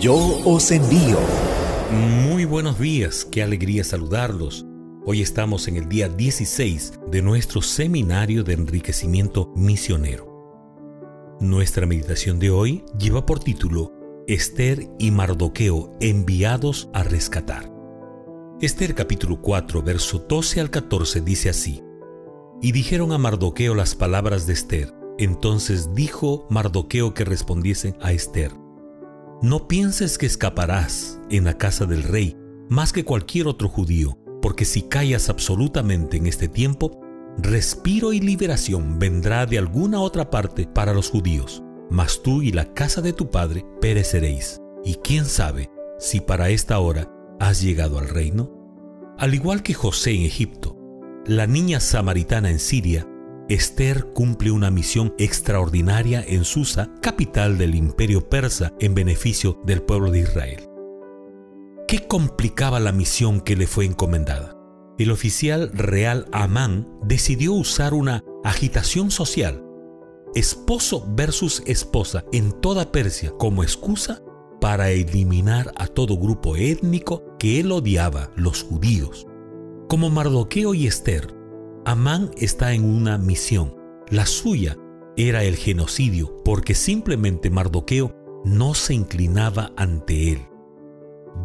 Yo os envío. Muy buenos días, qué alegría saludarlos. Hoy estamos en el día 16 de nuestro seminario de enriquecimiento misionero. Nuestra meditación de hoy lleva por título Esther y Mardoqueo enviados a rescatar. Esther capítulo 4, verso 12 al 14 dice así. Y dijeron a Mardoqueo las palabras de Esther. Entonces dijo Mardoqueo que respondiese a Esther. No pienses que escaparás en la casa del rey más que cualquier otro judío, porque si callas absolutamente en este tiempo, respiro y liberación vendrá de alguna otra parte para los judíos, mas tú y la casa de tu padre pereceréis. Y quién sabe si para esta hora has llegado al reino. Al igual que José en Egipto, la niña samaritana en Siria, Esther cumple una misión extraordinaria en Susa, capital del imperio persa, en beneficio del pueblo de Israel. ¿Qué complicaba la misión que le fue encomendada? El oficial real Amán decidió usar una agitación social, esposo versus esposa, en toda Persia como excusa para eliminar a todo grupo étnico que él odiaba, los judíos. Como Mardoqueo y Esther, Amán está en una misión. La suya era el genocidio porque simplemente Mardoqueo no se inclinaba ante él.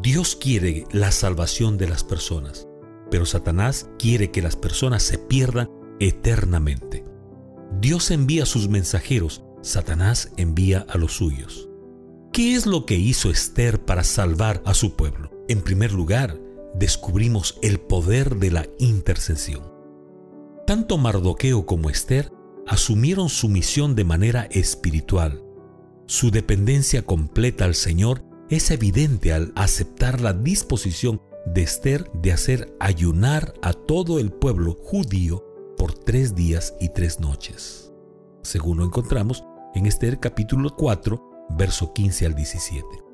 Dios quiere la salvación de las personas, pero Satanás quiere que las personas se pierdan eternamente. Dios envía sus mensajeros, Satanás envía a los suyos. ¿Qué es lo que hizo Esther para salvar a su pueblo? En primer lugar, descubrimos el poder de la intercesión. Tanto Mardoqueo como Esther asumieron su misión de manera espiritual. Su dependencia completa al Señor es evidente al aceptar la disposición de Esther de hacer ayunar a todo el pueblo judío por tres días y tres noches. Según lo encontramos en Esther capítulo 4, verso 15 al 17.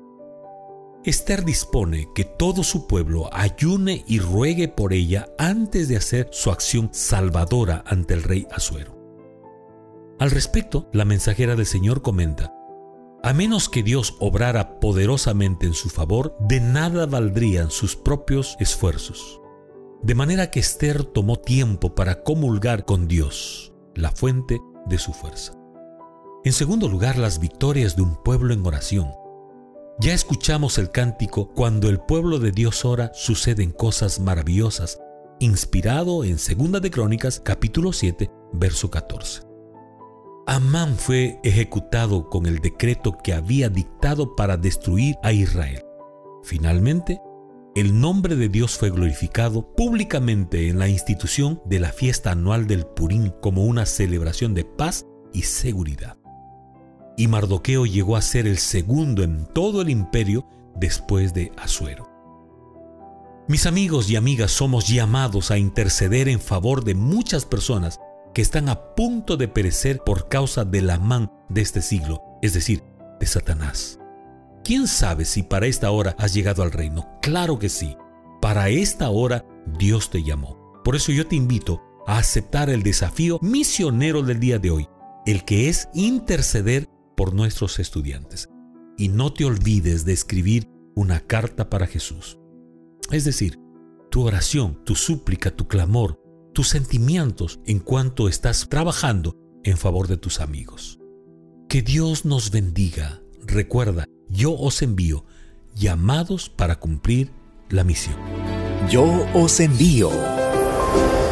Esther dispone que todo su pueblo ayune y ruegue por ella antes de hacer su acción salvadora ante el rey Asuero. Al respecto, la mensajera del Señor comenta, a menos que Dios obrara poderosamente en su favor, de nada valdrían sus propios esfuerzos. De manera que Esther tomó tiempo para comulgar con Dios, la fuente de su fuerza. En segundo lugar, las victorias de un pueblo en oración. Ya escuchamos el cántico Cuando el pueblo de Dios ora suceden cosas maravillosas, inspirado en Segunda de Crónicas capítulo 7, verso 14. Amán fue ejecutado con el decreto que había dictado para destruir a Israel. Finalmente, el nombre de Dios fue glorificado públicamente en la institución de la fiesta anual del Purín como una celebración de paz y seguridad y Mardoqueo llegó a ser el segundo en todo el imperio después de Asuero. Mis amigos y amigas somos llamados a interceder en favor de muchas personas que están a punto de perecer por causa del amán de este siglo, es decir, de Satanás. ¿Quién sabe si para esta hora has llegado al reino? Claro que sí. Para esta hora Dios te llamó. Por eso yo te invito a aceptar el desafío misionero del día de hoy, el que es interceder por nuestros estudiantes. Y no te olvides de escribir una carta para Jesús. Es decir, tu oración, tu súplica, tu clamor, tus sentimientos en cuanto estás trabajando en favor de tus amigos. Que Dios nos bendiga. Recuerda, yo os envío llamados para cumplir la misión. Yo os envío